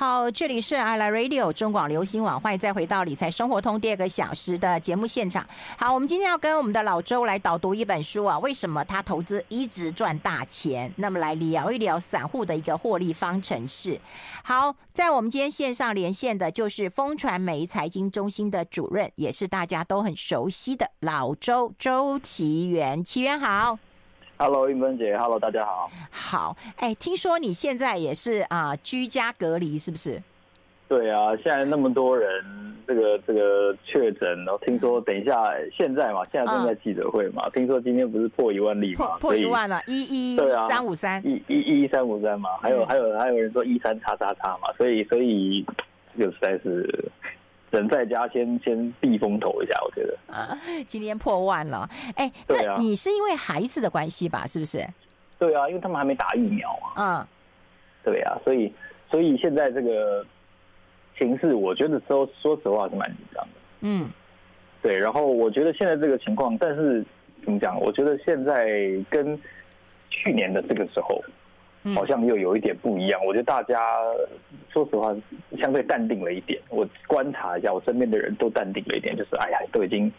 好，这里是 I Like Radio 中广流行网，欢迎再回到理财生活通第二个小时的节目现场。好，我们今天要跟我们的老周来导读一本书啊，为什么他投资一直赚大钱？那么来聊一聊散户的一个获利方程式。好，在我们今天线上连线的就是风传媒财经中心的主任，也是大家都很熟悉的老周周岐原，岐原好。Hello，英芬姐，Hello，大家好。好，哎，听说你现在也是啊、呃，居家隔离是不是？对啊，现在那么多人，这个这个确诊，然后听说等一下现在嘛，现在正在记者会嘛，嗯、听说今天不是破一万例嘛，破破一万了，一一三五三，一一一三五三嘛，还有、嗯、还有还有人说一三叉叉叉嘛，所以所以就实在是。人在家先先避风头一下，我觉得啊，今天破万了，哎、欸，那你是因为孩子的关系吧？是不是？对啊，因为他们还没打疫苗啊。嗯，对啊，所以所以现在这个形势，我觉得说说实话是蛮紧张的。嗯，对，然后我觉得现在这个情况，但是怎么讲？我觉得现在跟去年的这个时候。好像又有一点不一样，我觉得大家说实话相对淡定了一点。我观察一下，我身边的人都淡定了一点，就是哎呀，都已经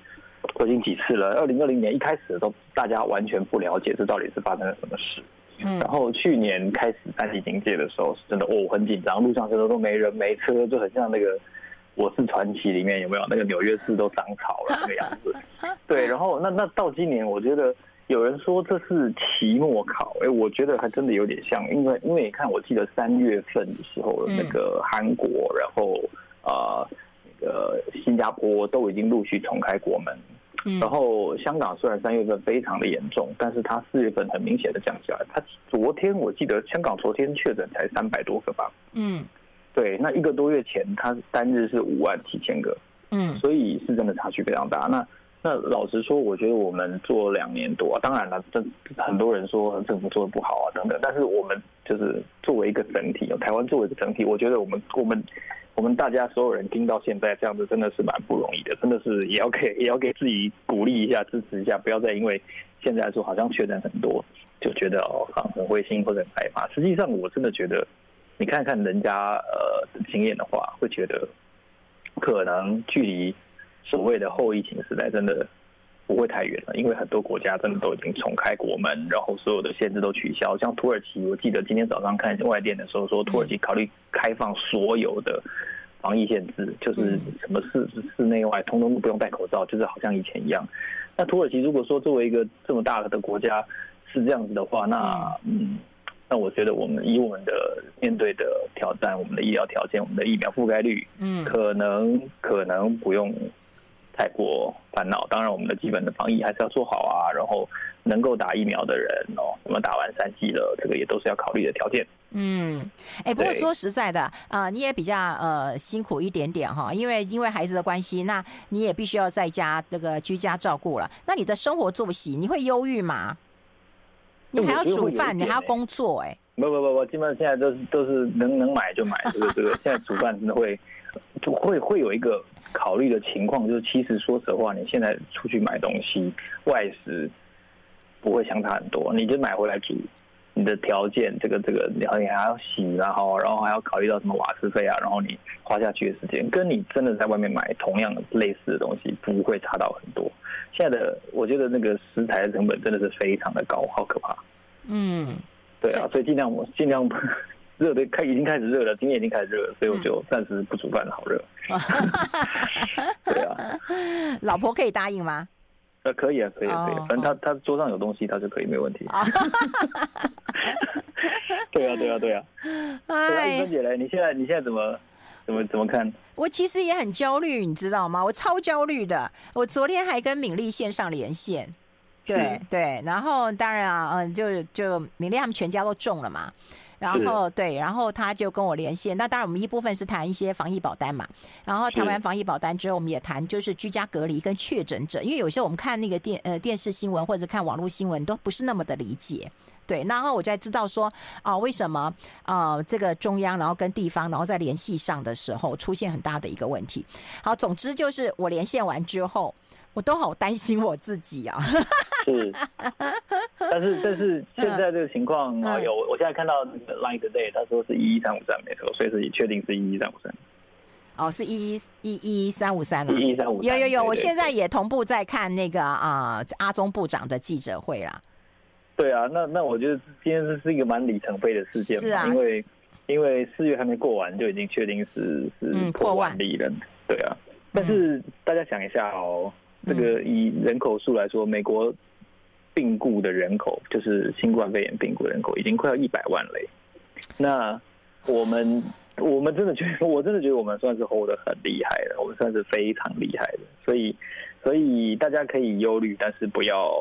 都已经几次了。二零二零年一开始的时候，大家完全不了解这到底是发生了什么事。嗯，然后去年开始三级警戒的时候，是真的哦很紧张，路上真的都没人没车，就很像那个《我是传奇》里面有没有那个纽约市都长草了那个样子。对，然后那那到今年，我觉得。有人说这是期末考，哎，我觉得还真的有点像，因为因为你看，我记得三月份的时候，那个韩国，然后呃，那个新加坡都已经陆续重开国门，然后香港虽然三月份非常的严重，但是它四月份很明显的降下来。它昨天我记得香港昨天确诊才三百多个吧，嗯，对，那一个多月前它单日是五万七千个，嗯，所以是真的差距非常大。那那老实说，我觉得我们做两年多啊，当然了，这很多人说政府做的不好啊等等，但是我们就是作为一个整体，台湾作为一个整体，我觉得我们我们我们大家所有人听到现在这样子，真的是蛮不容易的，真的是也要给也要给自己鼓励一下，支持一下，不要再因为现在说好像确诊很多，就觉得哦很灰心或者很害怕。实际上，我真的觉得，你看看人家呃经验的话，会觉得可能距离。所谓的后疫情时代真的不会太远了，因为很多国家真的都已经重开国门，然后所有的限制都取消。像土耳其，我记得今天早上看外电的时候说，土耳其考虑开放所有的防疫限制，就是什么室室内外通通都不用戴口罩，就是好像以前一样。那土耳其如果说作为一个这么大的国家是这样子的话，那嗯，那我觉得我们以我们的面对的挑战，我们的医疗条件，我们的疫苗覆盖率，嗯，可能可能不用。太过烦恼，当然我们的基本的防疫还是要做好啊。然后能够打疫苗的人哦，什么打完三剂了，这个也都是要考虑的条件。嗯，哎，不过说实在的啊，你也比较呃辛苦一点点哈，因为因为孩子的关系，那你也必须要在家这个居家照顾了。那你的生活作息，你会忧郁吗？你还要煮饭，你还要工作，哎，不不不不，基本上现在都是都是能能买就买，这个这个，现在煮饭真的会就会会有一个。考虑的情况就是，其实说实话，你现在出去买东西，外食不会相差很多，你就买回来煮。你的条件，这个这个，然后你还要洗，然后然后还要考虑到什么瓦斯费啊，然后你花下去的时间，跟你真的在外面买同样的类似的东西，不会差到很多。现在的我觉得那个食材的成本真的是非常的高，好可怕。嗯，对啊，所以尽量我尽量。热的开已经开始热了，今天已经开始热了，所以我就暂时不煮饭了，好热。对啊，老婆可以答应吗？呃，可以啊，可以啊，可以。反正他他桌上有东西，他就可以没问题。对啊，对啊，对啊。哎，芬姐嘞，你现在你现在怎么怎么怎么看？我其实也很焦虑，你知道吗？我超焦虑的。我昨天还跟敏丽线上连线，对对，然后当然啊，嗯，就就敏丽他们全家都中了嘛。然后对，然后他就跟我连线。那当然，我们一部分是谈一些防疫保单嘛。然后谈完防疫保单之后，我们也谈就是居家隔离跟确诊者。因为有时候我们看那个电呃电视新闻或者看网络新闻，都不是那么的理解。对，然后我才知道说啊，为什么啊这个中央然后跟地方然后在联系上的时候出现很大的一个问题。好，总之就是我连线完之后。我都好担心我自己啊。是，但是 但是现在这个情况啊，有我现在看到 Line Today，他说是一一三五三没错，所以是确定是一一三五三。哦，是一一一一三五三了，一一三五三。有有有，我现在也同步在看那个啊、呃、阿中部长的记者会啦。对啊，那那我觉得今天这是一个蛮里程碑的事件嘛，是啊，因为因为四月还没过完就已经确定是是破万例了，嗯，对啊。但是大家想一下哦，这个以人口数来说，美国病故的人口就是新冠肺炎病故人口已经快要一百万嘞。那我们我们真的觉得，我真的觉得我们算是 hold 得很厉害的，我们算是非常厉害的。所以所以大家可以忧虑，但是不要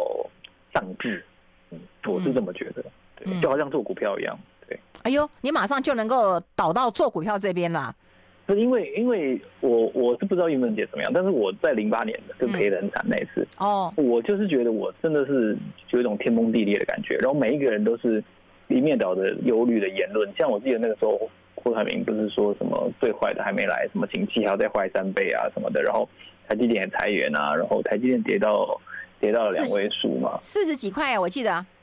丧志。嗯，我是这么觉得，对，就好像做股票一样，对。哎呦，你马上就能够倒到做股票这边了。是因为，因为我我是不知道英文姐怎么样，但是我在零八年就赔得很惨那一次。哦、嗯，我就是觉得我真的是有一种天崩地裂的感觉，然后每一个人都是一面倒的忧虑的言论。像我记得那个时候，郭台铭不是说什么最坏的还没来，什么景气还要再坏三倍啊什么的，然后台积电也裁员啊，然后台积电跌到跌到了两位数嘛，四十几块啊，我记得。就是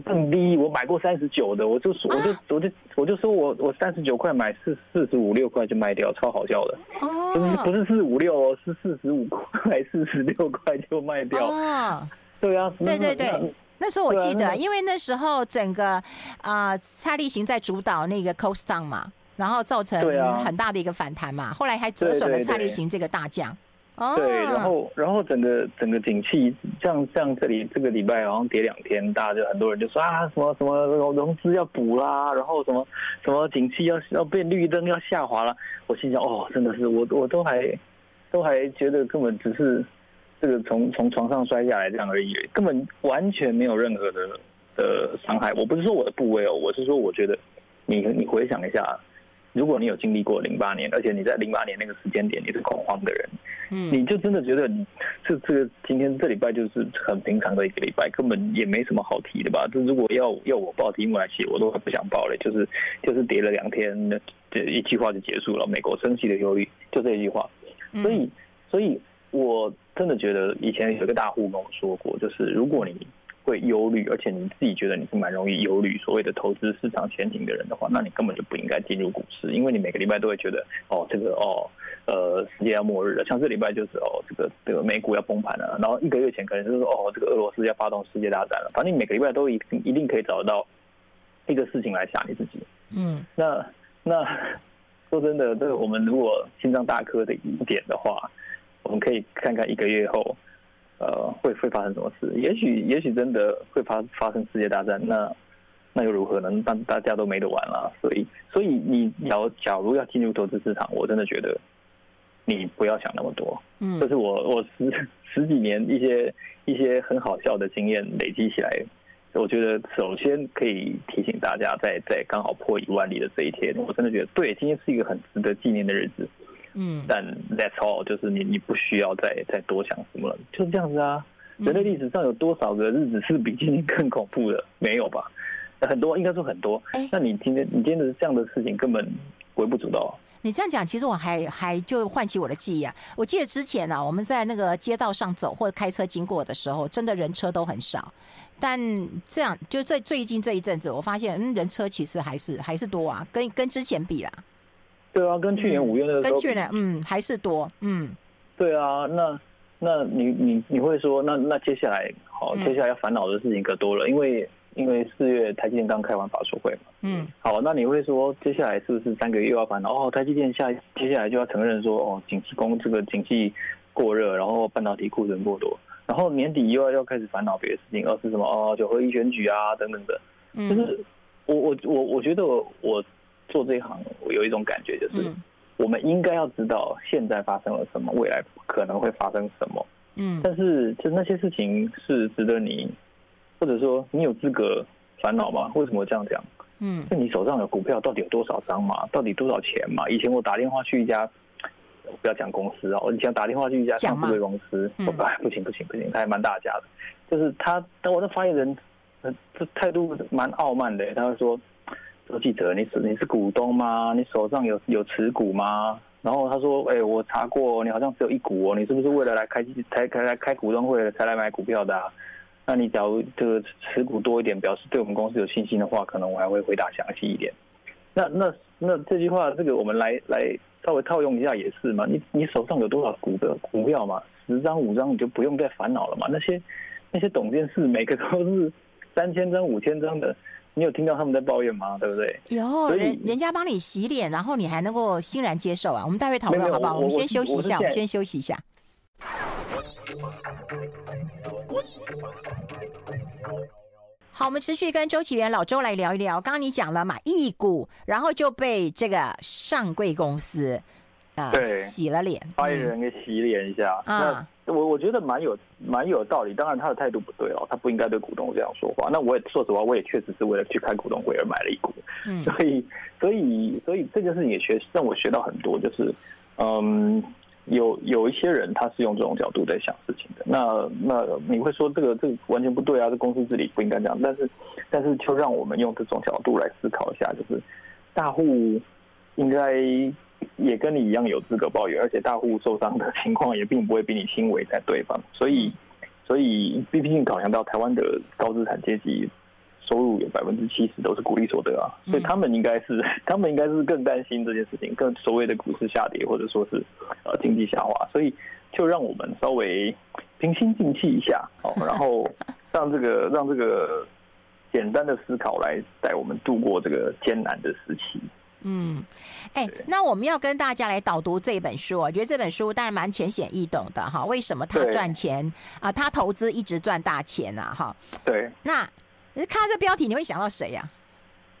更低，我买过三十九的，我就说，我就我就我就说我我三十九块买四四十五六块就卖掉，超好笑的。哦，不是不是四十五六哦，是四十五块四十六块就卖掉。哦，对啊，对对对，那时候我记得，因为那时候整个啊、呃、蔡立行在主导那个 Cost Down 嘛，然后造成很大的一个反弹嘛，后来还折损了蔡立行这个大将。对，然后然后整个整个景气，像像这里这个礼拜好像跌两天，大家就很多人就说啊，什么什么融资要补啦，然后什么什么景气要要变绿灯要下滑了。我心想哦，真的是我我都还都还觉得根本只是这个从从床上摔下来这样而已，根本完全没有任何的的伤害。我不是说我的部位哦，我是说我觉得你你回想一下。如果你有经历过零八年，而且你在零八年那个时间点你是恐慌的人，嗯，你就真的觉得你这这个今天这礼拜就是很平常的一个礼拜，根本也没什么好提的吧？就如果要要我报题目来写，我都不想报了，就是就是跌了两天，这一句话就结束了。美国升息的忧虑，就这一句话。所以，所以我真的觉得以前有个大户跟我说过，就是如果你。会忧虑，而且你自己觉得你是蛮容易忧虑所谓的投资市场前景的人的话，那你根本就不应该进入股市，因为你每个礼拜都会觉得哦，这个哦，呃，世界要末日了。像这礼拜就是哦，这个这个美股要崩盘了，然后一个月前可能就是说哦，这个俄罗斯要发动世界大战了。反正你每个礼拜都一定一定可以找得到一个事情来吓你自己。嗯，那那说真的，这个我们如果心脏大颗的一点的话，我们可以看看一个月后。呃，会会发生什么事？也许也许真的会发发生世界大战，那那又如何呢？但大家都没得玩了。所以所以你要假如要进入投资市场，我真的觉得你不要想那么多。嗯，这是我我十十几年一些一些很好笑的经验累积起来，我觉得首先可以提醒大家在，在在刚好破一万例的这一天，我真的觉得对，今天是一个很值得纪念的日子。嗯，但 That's all，就是你你不需要再再多想什么了，就是这样子啊。人类历史上有多少个日子是比今天更恐怖的？没有吧？很多，应该说很多。哎，那你今天你今天的这样的事情根本微不足道。你这样讲，其实我还还就唤起我的记忆啊。我记得之前呢、啊，我们在那个街道上走或者开车经过的时候，真的人车都很少。但这样就在最近这一阵子，我发现嗯，人车其实还是还是多啊，跟跟之前比啦。对啊，跟去年五月那个时候，跟去年嗯还是多嗯。对啊，那那你你你会说，那那接下来好，接下来要烦恼的事情可多了，因为因为四月台积电刚开完法说会嘛。嗯。好，那你会说，接下来是不是三个月又要烦恼？哦，台积电下接下来就要承认说，哦，景气工这个景气过热，然后半导体库存过多，然后年底又要要开始烦恼别的事情，而是什么哦，九合一选举啊等等的。嗯。就是我我我我觉得我。我做这一行，我有一种感觉，就是我们应该要知道现在发生了什么，未来可能会发生什么。嗯，但是就那些事情是值得你，或者说你有资格烦恼吗？为什么这样讲？嗯，那你手上有股票到底有多少张嘛？到底多少钱嘛？以前我打电话去一家，不要讲公司啊，我以前打电话去一家上市公司，哎，不行不行不行，他还蛮大家的，就是他，但我的发言人，这态度蛮傲慢的，他会说。周记者，你是你是股东吗？你手上有有持股吗？然后他说，哎，我查过，你好像只有一股哦，你是不是为了来开才开来开股东会才来买股票的啊？那你假如这个持股多一点，表示对我们公司有信心的话，可能我还会回答详细一点。那那那这句话，这个我们来来稍微套用一下也是嘛。你你手上有多少股的股票嘛？十张五张你就不用再烦恼了嘛。那些那些董监事每个都是三千张五千张的，你有听到他们在抱怨吗？对不对？有人人家帮你洗脸，然后你还能够欣然接受啊？我们待会讨论好不好？我，我们先休息一下，我，们先休息一下。好，我们持续跟周启源老周来聊一聊。刚刚你讲了嘛，一股，然后就被这个上柜公司啊、呃、洗了脸，发言人给洗脸一下。嗯、那我我觉得蛮有蛮有道理。当然他的态度不对哦，他不应该对股东这样说话。那我也说实话，我也确实是为了去开股东会而买了一股。嗯，所以所以所以这件事情也学让我学到很多，就是嗯。有有一些人他是用这种角度在想事情的，那那你会说这个这个完全不对啊，这公司治理不应该这样。但是但是就让我们用这种角度来思考一下，就是大户应该也跟你一样有资格抱怨，而且大户受伤的情况也并不会比你轻微在对方？所以所以毕竟考量到台湾的高资产阶级。收入有百分之七十都是股利所得啊，所以他们应该是，他们应该是更担心这件事情，更所谓的股市下跌或者说是呃经济下滑，所以就让我们稍微平心静气一下哦，然后 让这个让这个简单的思考来带我们度过这个艰难的时期。嗯，哎，那我们要跟大家来导读这本书，我觉得这本书当然蛮浅显易懂的哈。为什么他赚钱啊？他投资一直赚大钱啊？哈，对，那。你看到这标题，你会想到谁呀？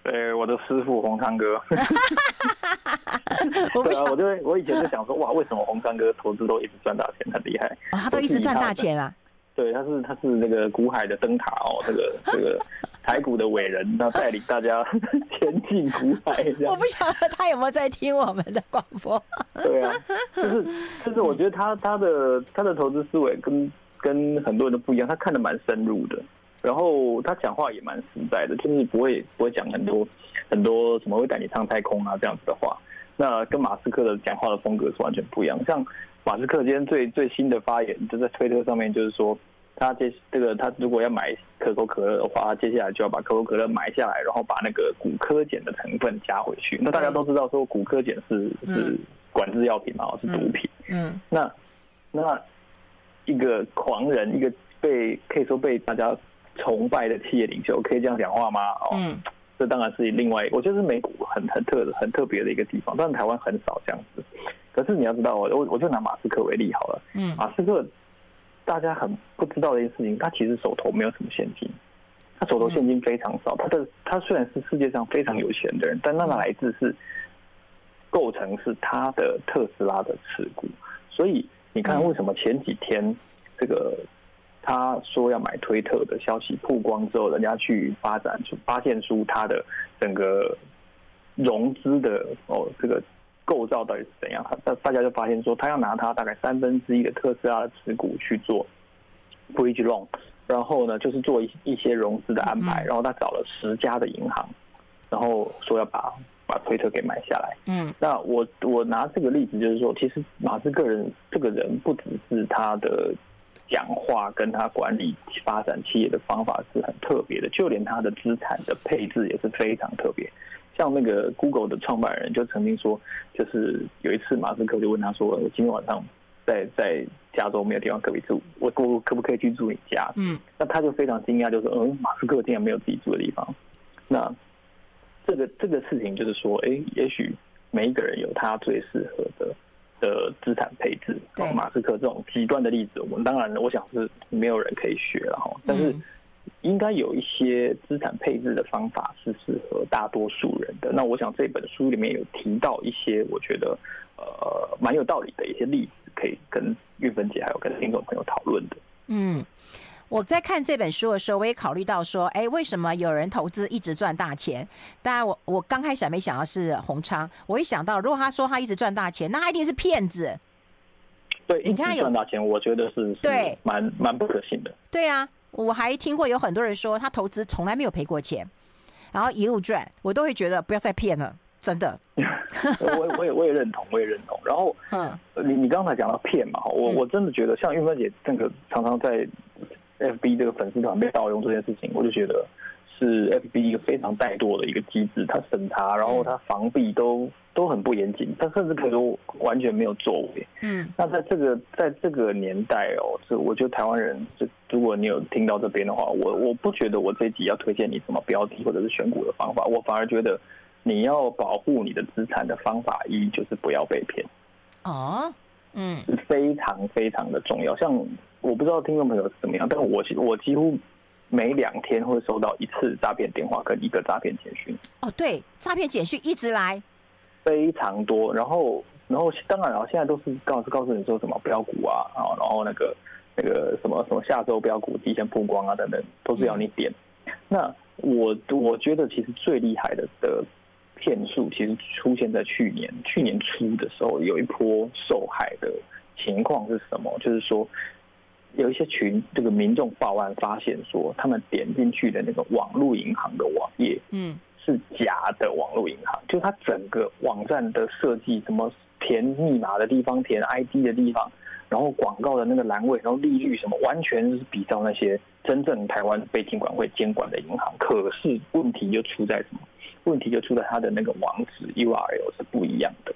呃，我的师傅洪昌哥。我不想，我就我以前就想说，哇，为什么洪昌哥投资都一直赚大钱，很厉害？哦，他都一直赚大钱啊？对，他是他是那个股海的灯塔哦，这个这个 台股的伟人，他带领大家 前进股海。我不晓得他有没有在听我们的广播。对啊，就是就是，我觉得他他的他的投资思维跟跟很多人都不一样，他看得蛮深入的。然后他讲话也蛮实在的，就是不会不会讲很多很多什么会带你上太空啊这样子的话。那跟马斯克的讲话的风格是完全不一样。像马斯克今天最最新的发言，就在推特上面，就是说他接这个他如果要买可口可乐的话，他接下来就要把可口可乐买下来，然后把那个骨科碱的成分加回去。那大家都知道说骨科碱是是管制药品嘛，是毒品。嗯。那那一个狂人，一个被可以说被大家。崇拜的企业领袖可以这样讲话吗？哦，嗯，这当然是另外，我觉得是美股很很特很特别的一个地方，但是台湾很少这样子。可是你要知道，我我我就拿马斯克为例好了。嗯，马斯克大家很不知道的一件事情，他其实手头没有什么现金，他手头现金非常少。他的他虽然是世界上非常有钱的人，但那来自是构成是他的特斯拉的持股。所以你看，为什么前几天这个？他说要买推特的消息曝光之后，人家去发展出发现出他的整个融资的哦这个构造到底是怎样？他大家就发现说，他要拿他大概三分之一的特斯拉的持股去做 bridge loan，然后呢就是做一一些融资的安排，然后他找了十家的银行，然后说要把把推特给买下来。嗯，那我我拿这个例子就是说，其实马斯克人这个人不只是他的。讲话跟他管理发展企业的方法是很特别的，就连他的资产的配置也是非常特别。像那个 Google 的创办人就曾经说，就是有一次马斯克就问他说：“我今天晚上在在加州没有地方可以住，我我可不可以去住你家？”嗯，那他就非常惊讶，就说：“嗯，马斯克竟然没有自己住的地方。”那这个这个事情就是说，哎，也许每一个人有他最适合的。的资产配置，对马斯克这种极端的例子，我们当然我想是没有人可以学了哈。但是应该有一些资产配置的方法是适合大多数人的。那我想这本书里面有提到一些我觉得呃蛮有道理的一些例子，可以跟玉芬姐还有跟听众朋友讨论的。嗯。我在看这本书的时候，我也考虑到说，哎，为什么有人投资一直赚大钱？当然，我我刚开始还没想到是洪昌，我一想到如果他说他一直赚大钱，那他一定是骗子。对，你看有赚大钱，我觉得是对，蛮蛮不可信的。对啊，我还听过有很多人说他投资从来没有赔过钱，然后一路赚，我都会觉得不要再骗了。真的，我我也我也认同，我也认同。然后，嗯，你你刚才讲到骗嘛，我我真的觉得像玉芬姐那个常常在 FB 这个粉丝团被盗用这件事情，我就觉得是 FB 一个非常怠惰的一个机制，它审查，然后它防弊都都很不严谨，他甚至可以说完全没有作为。嗯，那在这个在这个年代哦，这我觉得台湾人，就如果你有听到这边的话，我我不觉得我这一集要推荐你什么标的或者是选股的方法，我反而觉得。你要保护你的资产的方法一就是不要被骗哦，嗯，是非常非常的重要。像我不知道听众朋友是怎么样，但我我几乎每两天会收到一次诈骗电话跟一个诈骗简讯。哦，对，诈骗简讯一直来，非常多。然后，然后当然了，现在都是告诉告诉你说什么标股啊，然后然后那个那个什么什么下周标股提前曝光啊等等，都是要你点。嗯、那我我觉得其实最厉害的的。骗术其实出现在去年去年初的时候，有一波受害的情况是什么？就是说，有一些群这个民众报案，发现说他们点进去的那个网络银行的网页，嗯，是假的网络银行，就是它整个网站的设计，什么填密码的地方、填 ID 的地方，然后广告的那个栏位，然后利率什么，完全是比照那些真正台湾被监管会监管的银行。可是问题就出在什么？问题就出在它的那个网址 URL 是不一样的，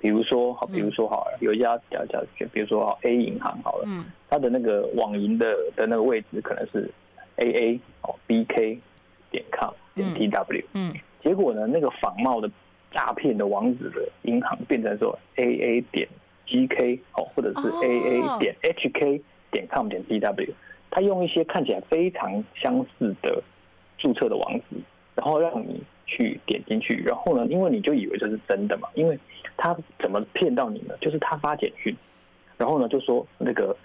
比如说好，比如说好，有一家叫叫，比如说好 A 银行好了，嗯，它的那个网银的的那个位置可能是 AA 哦 BK 点 com 点 TW，嗯，结果呢，那个仿冒的诈骗的网址的银行变成说 AA 点 GK 哦，或者是 AA 点 HK 点 com 点 TW，他用一些看起来非常相似的注册的网址，然后让你。去点进去，然后呢，因为你就以为这是真的嘛，因为他怎么骗到你呢？就是他发简讯，然后呢就说那个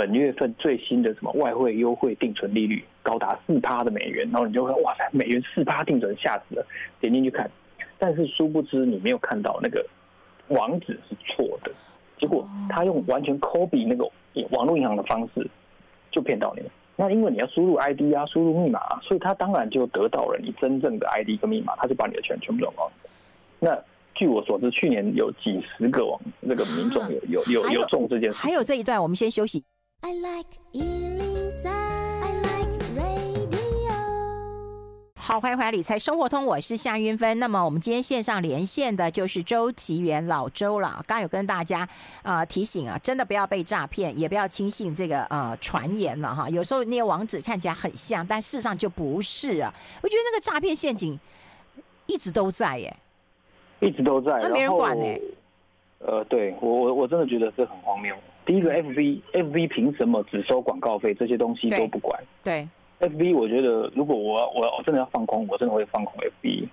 本月份最新的什么外汇优惠定存利率高达四趴的美元，然后你就会哇塞，美元四趴定存吓死了，点进去看，但是殊不知你没有看到那个网址是错的，结果他用完全 copy 那个网络银行的方式就骗到你了。那因为你要输入 ID 啊，输入密码啊，所以他当然就得到了你真正的 ID 跟密码，他就把你的钱全部转光。那据我所知，去年有几十个网那个民众有有有有中这件事。还有这一段，我们先休息。I like 103. I like radio. 好，欢迎回来理财生活通，我是夏云芬。那么我们今天线上连线的就是周岐原老周了。刚刚有跟大家啊、呃、提醒啊，真的不要被诈骗，也不要轻信这个呃传言了哈。有时候那些网址看起来很像，但事实上就不是啊。我觉得那个诈骗陷阱一直都在耶，一直都在，那没人管呢。呃，对我我我真的觉得这很荒谬。第一个 FV FV 凭什么只收广告费？这些东西都不管。对。F B，我觉得如果我我我真的要放空，我真的会放空 F B。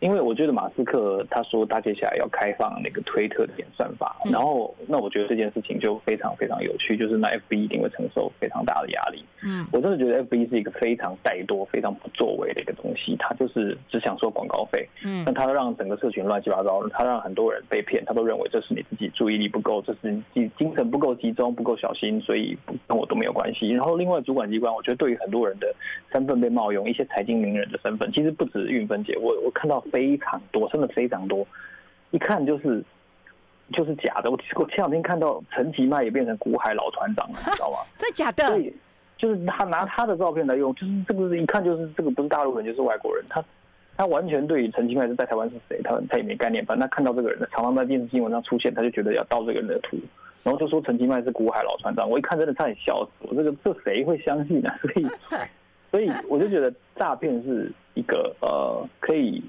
因为我觉得马斯克他说他接下来要开放那个推特的演算法，然后那我觉得这件事情就非常非常有趣，就是那 FB 一定会承受非常大的压力。嗯，我真的觉得 FB 是一个非常怠惰、非常不作为的一个东西，他就是只想收广告费。嗯，那他让整个社群乱七八糟，他让很多人被骗，他都认为这是你自己注意力不够，这是你精神不够集中、不够小心，所以跟我都没有关系。然后另外主管机关，我觉得对于很多人的身份被冒用，一些财经名人的身份，其实不止运分姐，我我看到。非常多，真的非常多，一看就是就是假的。我我前两天看到陈其迈也变成股海老船长了，你知道吗？这假的？对，就是他拿他的照片来用，就是这个一看就是这个不是大陆人就是外国人。他他完全对于陈其迈是在台湾是谁，他他也没概念。反正他看到这个人常常在电视新闻上出现，他就觉得要盗这个人的图，然后就说陈其迈是股海老船长。我一看真的差点笑死我，这个这谁会相信呢？所以 所以我就觉得诈骗是一个呃可以。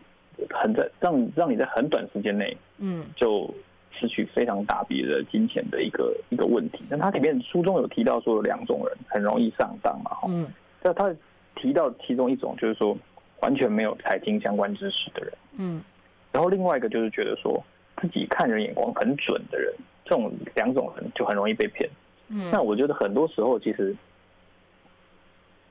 很在让让你在很短时间内，嗯，就失去非常大笔的金钱的一个一个问题。那它里面书中有提到说有两种人很容易上当嘛，哈，嗯，那他提到其中一种就是说完全没有财经相关知识的人，嗯，然后另外一个就是觉得说自己看人眼光很准的人，这种两种人就很容易被骗。嗯，那我觉得很多时候其实。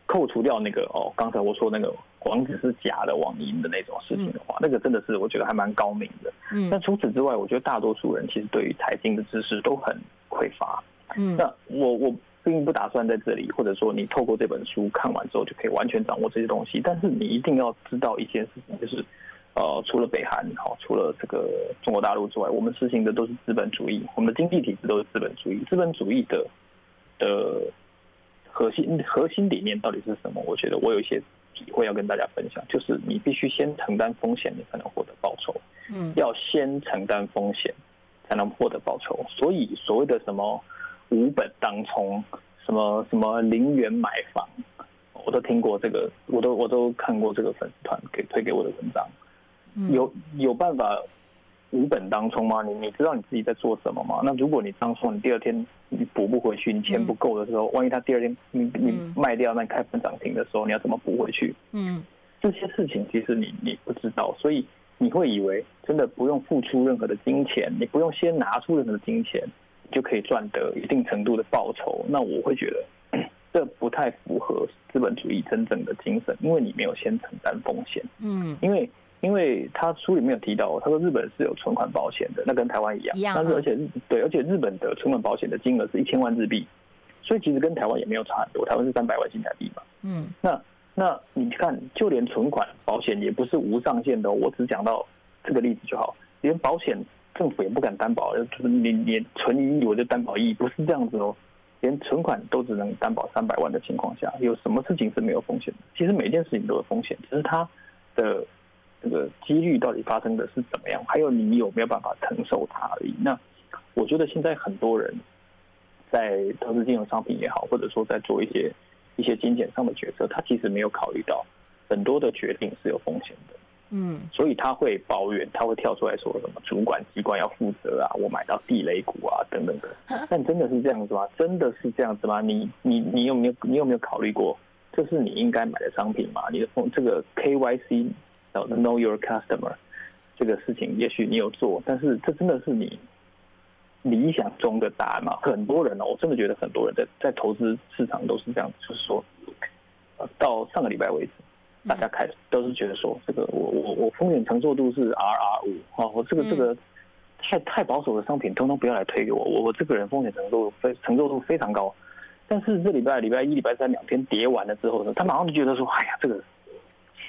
扣除掉那个哦，刚才我说那个网址是假的网银的那种事情的话，嗯、那个真的是我觉得还蛮高明的。嗯，但除此之外，我觉得大多数人其实对于财经的知识都很匮乏。嗯，那我我并不打算在这里，或者说你透过这本书看完之后就可以完全掌握这些东西。但是你一定要知道一件事情，就是呃，除了北韩，好，除了这个中国大陆之外，我们实行的都是资本主义，我们的经济体制都是资本主义。资本主义的的核心核心理念到底是什么？我觉得我有一些体会要跟大家分享，就是你必须先承担风险，你才能获得报酬。嗯，要先承担风险才能获得报酬。所以所谓的什么无本当冲，什么什么零元买房，我都听过这个，我都我都看过这个粉丝团给推给我的文章。有有办法无本当冲吗？你你知道你自己在做什么吗？那如果你当冲，你第二天你补不回去，你钱不够的时候，万一他第二天你你卖掉，那开盘涨停的时候，你要怎么补回去？嗯，这些事情其实你你不知道，所以你会以为真的不用付出任何的金钱，你不用先拿出任何的金钱，你就可以赚得一定程度的报酬。那我会觉得 这不太符合资本主义真正的精神，因为你没有先承担风险。嗯，因为。因为他书里面有提到，他说日本是有存款保险的，那跟台湾一样，一样。但是而且日对，而且日本的存款保险的金额是一千万日币，所以其实跟台湾也没有差很多。台湾是三百万新台币嘛。嗯。那那你看，就连存款保险也不是无上限的。我只讲到这个例子就好，连保险政府也不敢担保，就是你你存一亿我就担保一亿，不是这样子哦。连存款都只能担保三百万的情况下，有什么事情是没有风险的？其实每件事情都有风险，只是它的。这个几率到底发生的是怎么样？还有你有没有办法承受它而已。那我觉得现在很多人在投资金融商品也好，或者说在做一些一些金钱上的决策，他其实没有考虑到很多的决定是有风险的。嗯，所以他会抱怨，他会跳出来说什么主管机关要负责啊，我买到地雷股啊等等的。但真的是这样子吗？真的是这样子吗？你你你有没有你有没有考虑过，这是你应该买的商品吗？你的风这个 KYC。Know your customer 这个事情，也许你有做，但是这真的是你理想中的答案吗？很多人呢，我真的觉得很多人在在投资市场都是这样，就是说，到上个礼拜为止，大家开始都是觉得说，这个我我我风险承受度是 RR 五啊，我这个这个太太保守的商品，通通不要来推给我，我我这个人风险承受度非承受度非常高，但是这礼拜礼拜一、礼拜三两天跌完了之后呢，他马上就觉得说，哎呀，这个。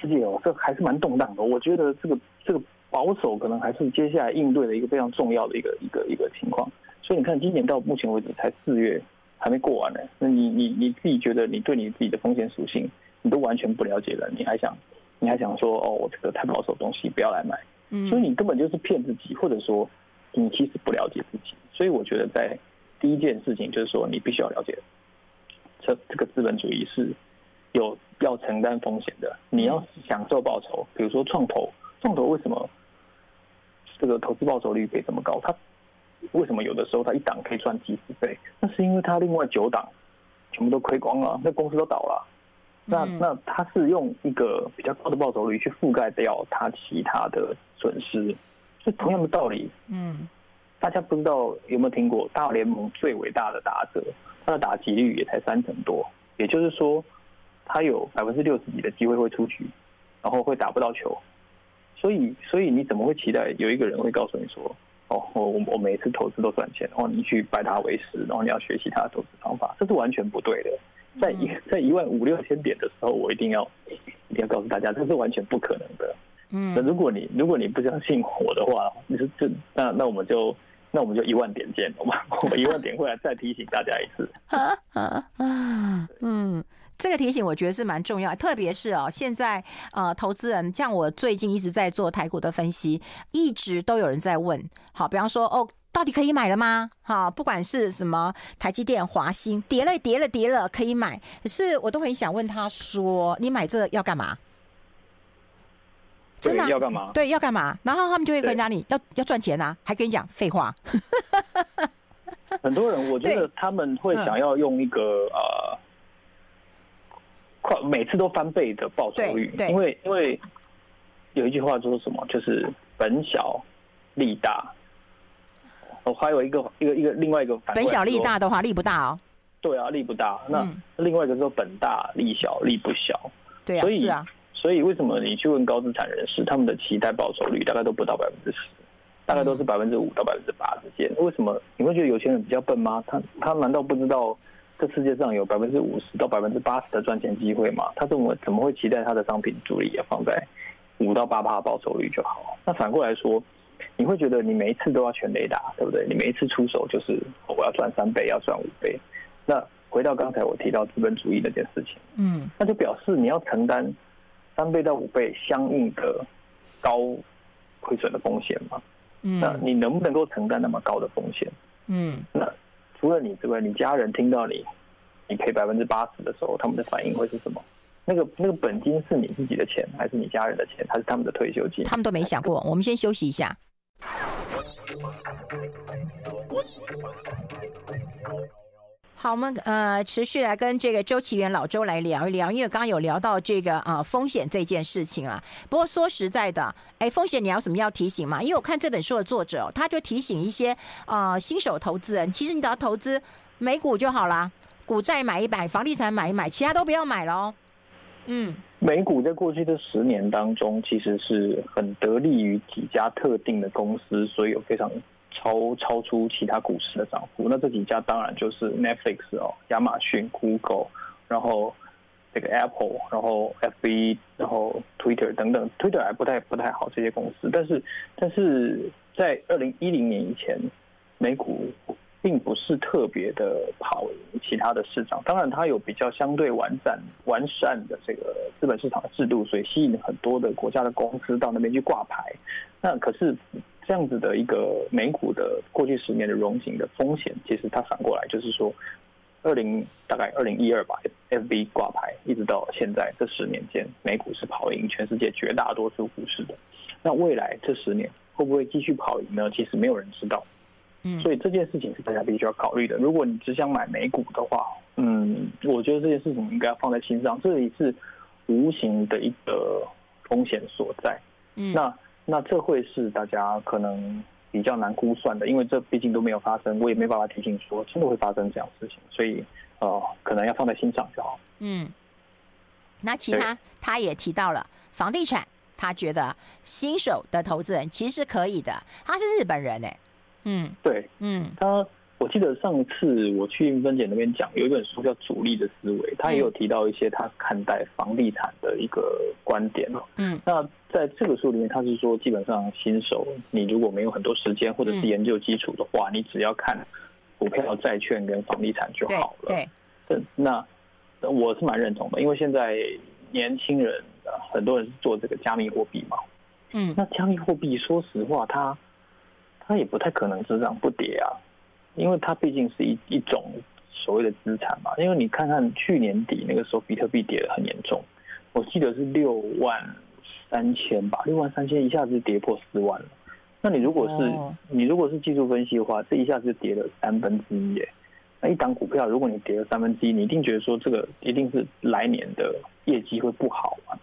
世界哦，这还是蛮动荡的。我觉得这个这个保守可能还是接下来应对的一个非常重要的一个一个一个情况。所以你看，今年到目前为止才四月，还没过完呢。那你你你自己觉得你对你自己的风险属性，你都完全不了解了，你还想你还想说哦，我这个太保守的东西不要来买。嗯。所以你根本就是骗自己，或者说你其实不了解自己。所以我觉得在第一件事情就是说，你必须要了解这这个资本主义是有。要承担风险的，你要享受报酬。比如说创投，创投为什么这个投资报酬率可以这么高？它为什么有的时候它一档可以赚几十倍？那是因为它另外九档全部都亏光了，那公司都倒了。那那它是用一个比较高的报酬率去覆盖掉它其他的损失。是同样的道理。嗯，大家不知道有没有听过大联盟最伟大的打者，他的打击率也才三成多，也就是说。他有百分之六十几的机会会出局，然后会打不到球，所以所以你怎么会期待有一个人会告诉你说，哦，我我每次投资都赚钱，然后你去拜他为师，然后你要学习他的投资方法，这是完全不对的。在一在一万五六千点的时候，我一定要一定要告诉大家，这是完全不可能的。嗯，那如果你如果你不相信我的话，你说这那那我们就那我们就一万点见，好吗？我们一万点会来再提醒大家一次。嗯。这个提醒我觉得是蛮重要，特别是哦，现在呃，投资人像我最近一直在做台股的分析，一直都有人在问，好，比方说哦，到底可以买了吗？好，不管是什么台积电、华兴，跌了跌了跌了，可以买，可是我都很想问他说，你买这个要干嘛？真的、啊、要干嘛？对，要干嘛？然后他们就会回答你要要赚钱啊，还跟你讲废话。很多人我觉得他们会想要用一个呃。每次都翻倍的报酬率，因为因为有一句话说什么，就是本小利大。我，还有一个一个一个另外一个反，本小利大的话，利不大哦。对啊，利不大。那另外一个说本大利小，利不小。对啊，所以是啊，所以为什么你去问高资产人士，他们的期待报酬率大概都不到百分之十，大概都是百分之五到百分之八之间。为什么你会觉得有钱人比较笨吗？他他难道不知道？这世界上有百分之五十到百分之八十的赚钱机会嘛？他怎么怎么会期待他的商品主力也放在五到八趴报酬率就好。那反过来说，你会觉得你每一次都要全雷达，对不对？你每一次出手就是我要赚三倍，要赚五倍。那回到刚才我提到资本主义那件事情，嗯，那就表示你要承担三倍到五倍相应的高亏损的风险嘛。嗯，那你能不能够承担那么高的风险？嗯，那除了你之外，你家人听到你你赔百分之八十的时候，他们的反应会是什么？那个那个本金是你自己的钱，还是你家人的钱，还是他们的退休金？他们都没想过。我们先休息一下。好，我们呃持续来跟这个周岐原老周来聊一聊，因为刚刚有聊到这个啊、呃、风险这件事情啊。不过说实在的，哎，风险你要什么要提醒嘛？因为我看这本书的作者，他就提醒一些啊、呃、新手投资人，其实你只要投资美股就好啦，股债买一买，房地产买一买，其他都不要买喽。嗯，美股在过去这十年当中，其实是很得利于几家特定的公司，所以有非常。超超出其他股市的涨幅，那这几家当然就是 Netflix 哦，亚马逊、Google，然后这个 Apple，然后 FB，然后 Twitter 等等，Twitter 还不太不太好这些公司，但是但是在二零一零年以前，美股并不是特别的跑其他的市场，当然它有比较相对完善完善的这个资本市场的制度，所以吸引很多的国家的公司到那边去挂牌，那可是。这样子的一个美股的过去十年的融景的风险，其实它反过来就是说，二零大概二零一二吧，FB 挂牌一直到现在这十年间，美股是跑赢全世界绝大多数股市的。那未来这十年会不会继续跑赢呢？其实没有人知道。嗯，所以这件事情是大家必须要考虑的。如果你只想买美股的话，嗯，我觉得这件事情应该放在心上，这里是无形的一个风险所在。嗯，那。那这会是大家可能比较难估算的，因为这毕竟都没有发生，我也没办法提醒说真的会发生这样的事情，所以呃，可能要放在心上就好。嗯，那其他他也提到了房地产，他觉得新手的投资人其实可以的。他是日本人哎，嗯，对，嗯，他。我记得上次我去英芬姐那边讲，有一本书叫《主力的思维》，他也有提到一些他看待房地产的一个观点。嗯，那在这个书里面，他是说，基本上新手你如果没有很多时间或者是研究基础的话，你只要看股票、债券跟房地产就好了。对，对，那我是蛮认同的，因为现在年轻人很多人是做这个加密货币嘛。嗯，那加密货币说实话，它它也不太可能只涨不跌啊。因为它毕竟是一一种所谓的资产嘛，因为你看看去年底那个时候，比特币跌得很严重，我记得是六万三千吧，六万三千一下子跌破四万了。那你如果是你如果是技术分析的话，这一下子跌了三分之一耶。那一档股票，如果你跌了三分之一，你一定觉得说这个一定是来年的业绩会不好嘛？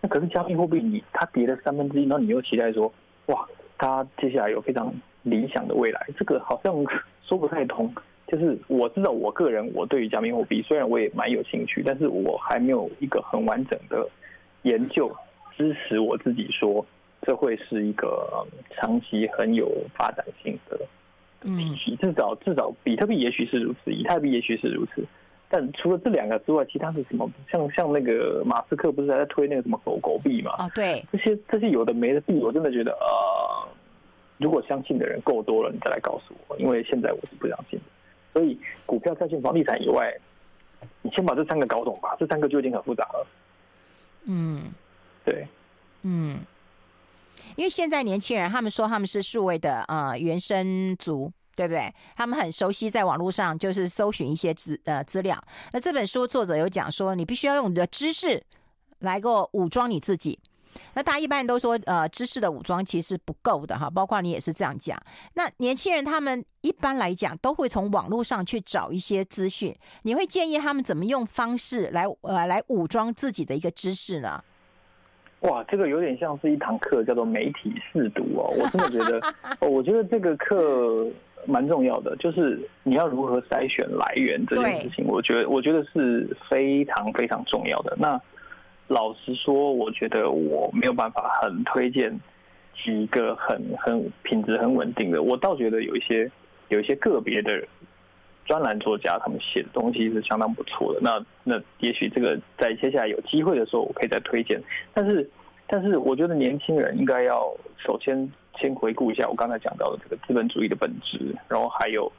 那可是加密货币，你它跌了三分之一，那你又期待说，哇，它接下来有非常理想的未来，这个好像。说不太通，就是我知道我个人，我对于加密货币虽然我也蛮有兴趣，但是我还没有一个很完整的研究支持我自己说这会是一个长期很有发展性的体系。至少至少比特币也许是如此，以太币也许是如此，但除了这两个之外，其他是什么？像像那个马斯克不是还在推那个什么狗狗币嘛？啊，对，这些这些有的没的币，我真的觉得呃。如果相信的人够多了，你再来告诉我，因为现在我是不相信的。所以股票、债券、房地产以外，你先把这三个搞懂吧，这三个就已经很复杂了。嗯，对，嗯，因为现在年轻人他们说他们是数位的啊、呃、原生族，对不对？他们很熟悉在网络上就是搜寻一些资呃资料。那这本书作者有讲说，你必须要用你的知识来够武装你自己。那大家一般都说，呃，知识的武装其实不够的哈，包括你也是这样讲。那年轻人他们一般来讲都会从网络上去找一些资讯，你会建议他们怎么用方式来呃来武装自己的一个知识呢？哇，这个有点像是一堂课，叫做媒体试读哦。我真的觉得，哦，我觉得这个课蛮重要的，就是你要如何筛选来源这件事情，我觉得我觉得是非常非常重要的。那老实说，我觉得我没有办法很推荐几个很很品质很稳定的。我倒觉得有一些有一些个别的专栏作家，他们写的东西是相当不错的。那那也许这个在接下来有机会的时候，我可以再推荐。但是但是我觉得年轻人应该要首先先回顾一下我刚才讲到的这个资本主义的本质，然后还有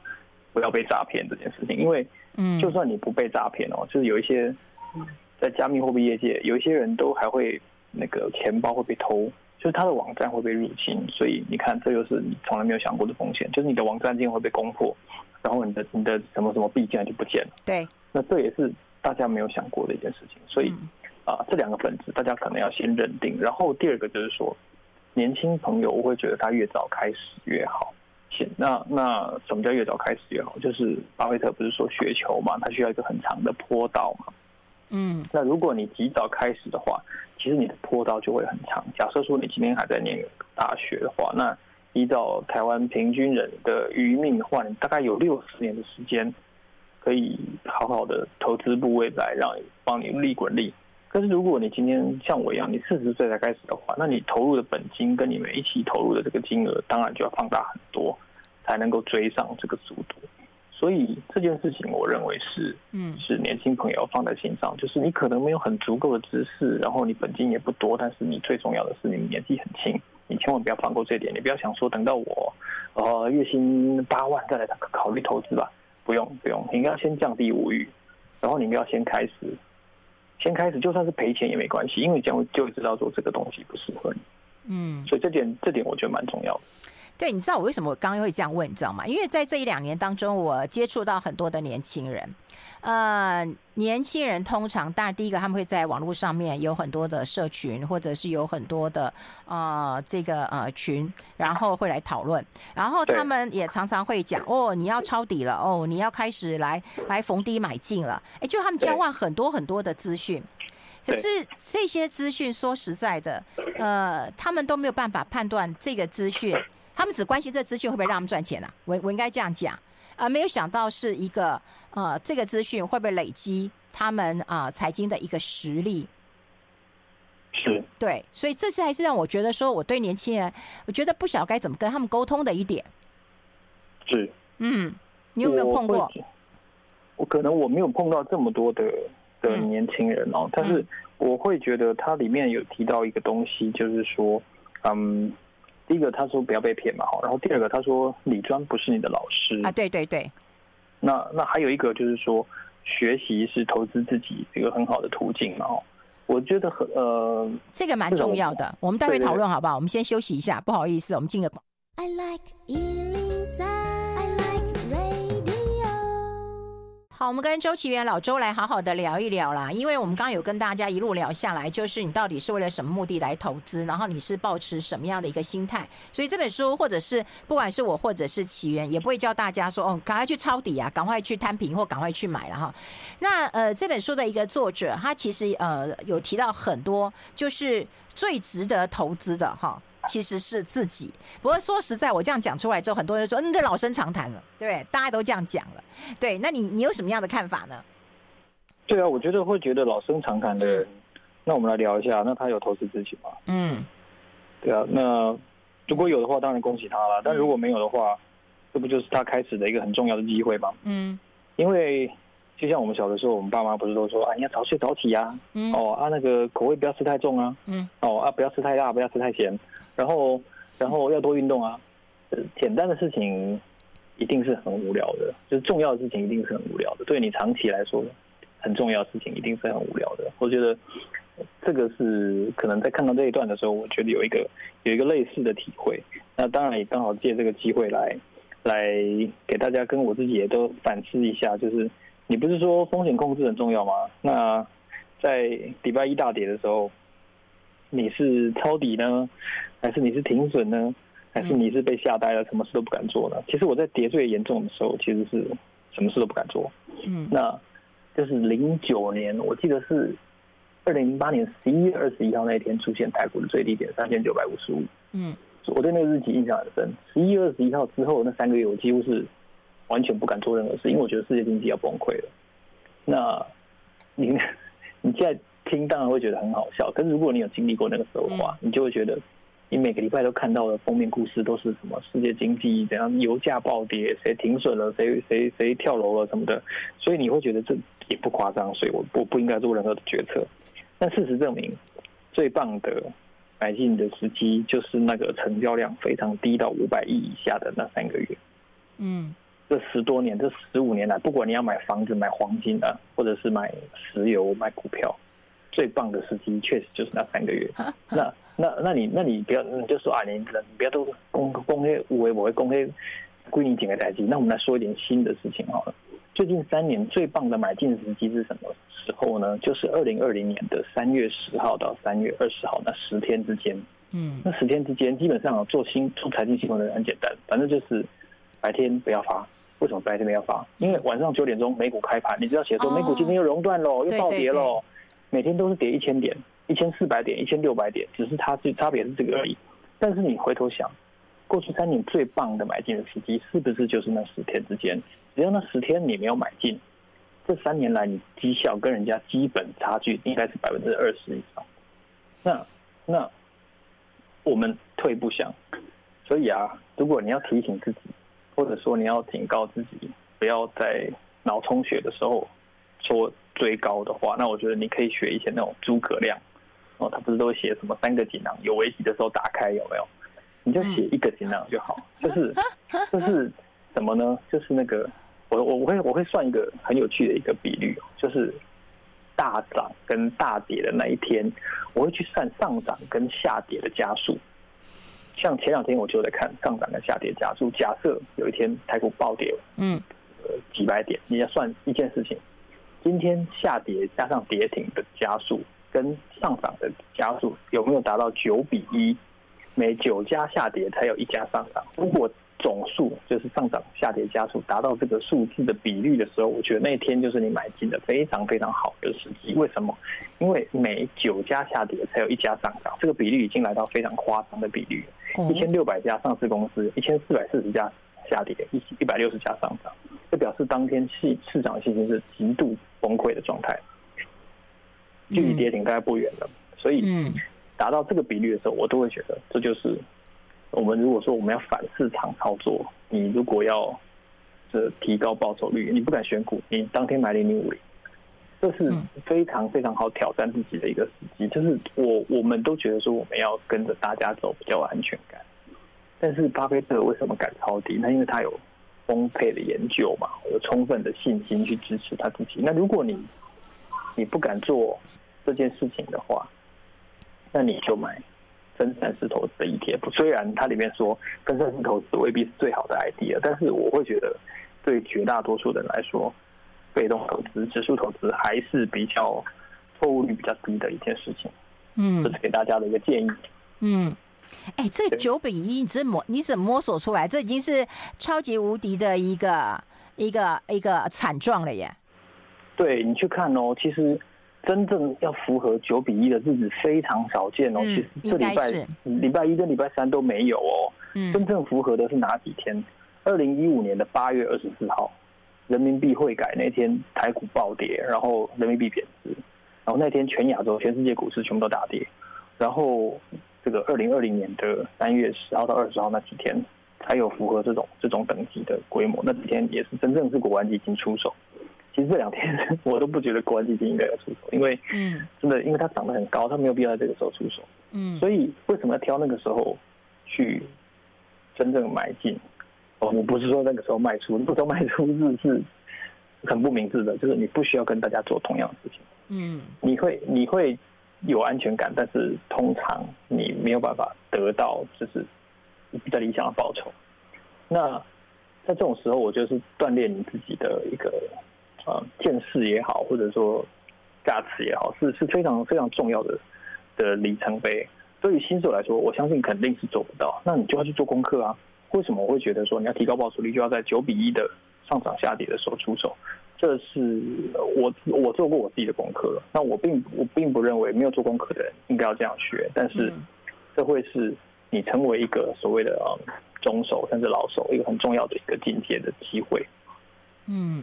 不要被诈骗这件事情。因为，嗯，就算你不被诈骗哦，就是有一些在加密货币业界，有一些人都还会那个钱包会被偷，就是他的网站会被入侵。所以你看，这就是你从来没有想过的风险，就是你的网站竟然会被攻破，然后你的你的什么什么币竟然就不见了。对，那这也是大家没有想过的一件事情。所以。嗯啊，这两个本质大家可能要先认定，然后第二个就是说，年轻朋友我会觉得他越早开始越好。行，那那什么叫越早开始越好？就是巴菲特不是说雪球嘛，它需要一个很长的坡道嘛。嗯，那如果你及早开始的话，其实你的坡道就会很长。假设说你今天还在念大学的话，那依照台湾平均人的余命的话，你大概有六十年的时间可以好好的投资部位来让你帮你利滚利。但是如果你今天像我一样，你四十岁才开始的话，那你投入的本金跟你们一起投入的这个金额，当然就要放大很多，才能够追上这个速度。所以这件事情，我认为是，嗯，是年轻朋友要放在心上，就是你可能没有很足够的知识，然后你本金也不多，但是你最重要的是你年纪很轻，你千万不要放过这一点。你不要想说等到我，呃，月薪八万再来考虑投资吧，不用不用，你应该要先降低物欲，然后你们要先开始。先开始，就算是赔钱也没关系，因为这样就会知道说这个东西不适合你。嗯，所以这点这点我觉得蛮重要的。对，你知道我为什么我刚刚会这样问，你知道吗？因为在这一两年当中，我接触到很多的年轻人。呃，年轻人通常，当然第一个他们会在网络上面有很多的社群，或者是有很多的呃这个呃群，然后会来讨论。然后他们也常常会讲哦，你要抄底了，哦，你要开始来来逢低买进了。哎，就他们交换很多很多的资讯。可是这些资讯说实在的，呃，他们都没有办法判断这个资讯。他们只关心这资讯会不会让他们赚钱啊？我我应该这样讲，呃，没有想到是一个呃，这个资讯会不会累积他们啊、呃、财经的一个实力？是，对，所以这次还是让我觉得说，我对年轻人，我觉得不晓得该怎么跟他们沟通的一点。是，嗯，你有没有碰过？我，我可能我没有碰到这么多的的年轻人哦，嗯、但是我会觉得它里面有提到一个东西，就是说，嗯。第一个他说不要被骗嘛，然后第二个他说理专不是你的老师啊，对对对。那那还有一个就是说学习是投资自己一个很好的途径嘛，我觉得很呃，这个蛮重要的，我们待会讨论好不好？我们先休息一下，不好意思，我们进个。I like 好，我们跟周岐原老周来好好的聊一聊啦，因为我们刚刚有跟大家一路聊下来，就是你到底是为了什么目的来投资，然后你是抱持什么样的一个心态，所以这本书或者是不管是我或者是岐原，也不会教大家说哦，赶快去抄底啊，赶快去摊平或赶快去买了哈。那呃，这本书的一个作者，他其实呃有提到很多，就是最值得投资的哈。其实是自己，不过说实在，我这样讲出来之后，很多人说，嗯，这老生常谈了，对不对？大家都这样讲了，对。那你你有什么样的看法呢？对啊，我觉得会觉得老生常谈的人，嗯、那我们来聊一下，那他有投资自己吗？嗯，对啊。那如果有的话，当然恭喜他了。但如果没有的话，嗯、这不就是他开始的一个很重要的机会吗？嗯，因为。就像我们小的时候，我们爸妈不是都说啊，你要早睡早起啊，嗯、哦啊，那个口味不要吃太重啊，嗯，哦啊，不要吃太辣，不要吃太咸，然后然后要多运动啊。简单的事情一定是很无聊的，就是重要的事情一定是很无聊的。对你长期来说，很重要的事情一定是很无聊的。我觉得这个是可能在看到这一段的时候，我觉得有一个有一个类似的体会。那当然也刚好借这个机会来来给大家跟我自己也都反思一下，就是。你不是说风险控制很重要吗？那在礼拜一大跌的时候，你是抄底呢，还是你是停损呢，还是你是被吓呆了，什么事都不敢做呢？其实我在跌最严重的时候，其实是什么事都不敢做。嗯，那就是零九年，我记得是二零零八年十一月二十一号那一天出现台股的最低点三千九百五十五。嗯，我对那个日期印象很深。十一月二十一号之后那三个月，我几乎是。完全不敢做任何事，因为我觉得世界经济要崩溃了。那你 你现在听当然会觉得很好笑，但是如果你有经历过那个时候的话，你就会觉得你每个礼拜都看到的封面故事都是什么世界经济怎样，油价暴跌，谁停损了，谁谁谁跳楼了什么的，所以你会觉得这也不夸张，所以我不不应该做任何的决策。但事实证明，最棒的买进的时机，就是那个成交量非常低到五百亿以下的那三个月。嗯，这十多年，这十五年来，不管你要买房子、买黄金啊，或者是买石油、买股票，最棒的时机确实就是那三个月。那那那你那你不要你就说啊，你你不要都公公开五位，我会公开归你几个代金。那我们来说一点新的事情好了。最近三年最棒的买进时机是什么时候呢？就是二零二零年的三月十号到三月二十号那十天之间。嗯，那十天之间基本上做新做财经新闻的人很简单，反正就是白天不要发。为什么白天不要发？因为晚上九点钟美股开盘，你知道写说美股今天又熔断喽，又暴跌喽，每天都是跌一千点、一千四百点、一千六百点，只是它最差别是这个而已。但是你回头想，过去三年最棒的买进的时机是不是就是那十天之间？只要那十天你没有买进，这三年来你绩效跟人家基本差距应该是百分之二十以上。那那我们退一步想，所以啊，如果你要提醒自己，或者说你要警告自己，不要在脑充血的时候说追高的话，那我觉得你可以学一些那种诸葛亮哦，他不是都写什么三个锦囊，有危机的时候打开有没有？你就写一个锦囊就好，就是 就是什么呢？就是那个。我我我会我会算一个很有趣的一个比率，就是大涨跟大跌的那一天，我会去算上涨跟下跌的加速。像前两天我就在看上涨跟下跌加速。假设有一天台股暴跌，嗯，呃几百点，你要算一件事情，今天下跌加上跌停的加速跟上涨的加速有没有达到九比一？每九家下跌才有一家上涨。如果总数就是上涨、下跌、加速达到这个数字的比率的时候，我觉得那一天就是你买进的非常非常好的时机。为什么？因为每九家下跌才有一家上涨，这个比率已经来到非常夸张的比率。一千六百家上市公司，一千四百四十家下跌，一一百六十家上涨，这表示当天市市场信心是极度崩溃的状态，距离跌停大概不远了。所以，达到这个比率的时候，我都会觉得这就是。我们如果说我们要反市场操作，你如果要这提高报酬率，你不敢选股，你当天买零零五零，这是非常非常好挑战自己的一个时机。就是我我们都觉得说我们要跟着大家走比较有安全感，但是巴菲特为什么敢抄底？那因为他有丰沛的研究嘛，有充分的信心去支持他自己。那如果你你不敢做这件事情的话，那你就买。分散式投资的 ETF，虽然它里面说分散式投资未必是最好的 idea，但是我会觉得对绝大多数人来说，被动投资、指数投资还是比较错误率比较低的一件事情。嗯，这是给大家的一个建议。嗯，哎、欸，这九比一，你怎摸你怎么摸索出来？这已经是超级无敌的一个一个一个惨状了耶。对，你去看哦，其实。真正要符合九比一的日子非常少见哦，其实这礼拜礼拜一跟礼拜三都没有哦。真正符合的是哪几天？二零一五年的八月二十四号，人民币汇改那天，台股暴跌，然后人民币贬值，然后那天全亚洲、全世界股市全部都大跌。然后这个二零二零年的三月十号到二十号那几天，才有符合这种这种等级的规模。那几天也是真正是国安基金出手。其实这两天 我都不觉得国安基金应该要出手，因为，嗯，真的，因为它涨得很高，它没有必要在这个时候出手，嗯，所以为什么要挑那个时候去真正买进？哦，我不是说那个时候卖出，那个时候卖出是是很不明智的，就是你不需要跟大家做同样的事情，嗯，你会你会有安全感，但是通常你没有办法得到就是比较理想的报酬。那在这种时候，我就是锻炼你自己的一个。啊，见识也好，或者说价值也好，是是非常非常重要的的里程碑。对于新手来说，我相信肯定是做不到。那你就要去做功课啊。为什么我会觉得说你要提高报酬率，就要在九比一的上涨下跌的时候出手？这是我我做过我自己的功课了。那我并我并不认为没有做功课的人应该要这样学，但是这会是你成为一个所谓的啊中手甚至老手一个很重要的一个进阶的机会。嗯。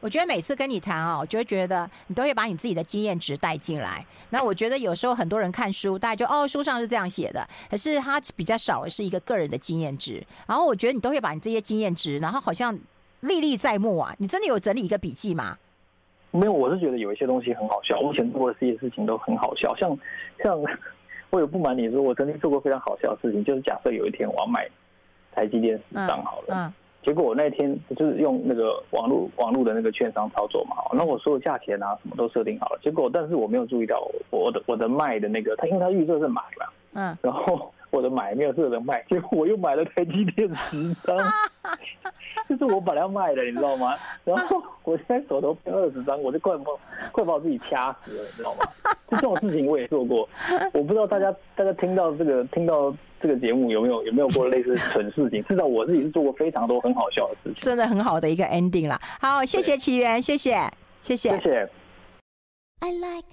我觉得每次跟你谈哦，我就会觉得你都会把你自己的经验值带进来。那我觉得有时候很多人看书，大家就哦，书上是这样写的，可是他比较少的是一个个人的经验值。然后我觉得你都会把你这些经验值，然后好像历历在目啊。你真的有整理一个笔记吗？没有，我是觉得有一些东西很好笑。我以前做的这些事情都很好笑，像像我有不瞒你说，我曾经做过非常好笑的事情，就是假设有一天我要买台积电十张好了，嗯，嗯，结果我那天就是用那个网络网络的那个券商操作嘛，那我所有价钱啊什么都设定好了，结果但是我没有注意到我的我的卖的那个，他因为他预设是买嘛，嗯，然后。我的买没有这个人卖，结果我又买了台积电十张，就是我本来要卖的，你知道吗？然后 我现在手头变二十张，我就快把快把我自己掐死了，你知道吗？就这种事情我也做过，我不知道大家大家听到这个听到这个节目有没有有没有过类似蠢事情？至少我自己是做过非常多很好笑的事情，真的很好的一个 ending 啦。好，谢谢奇缘，谢谢谢谢谢谢。I like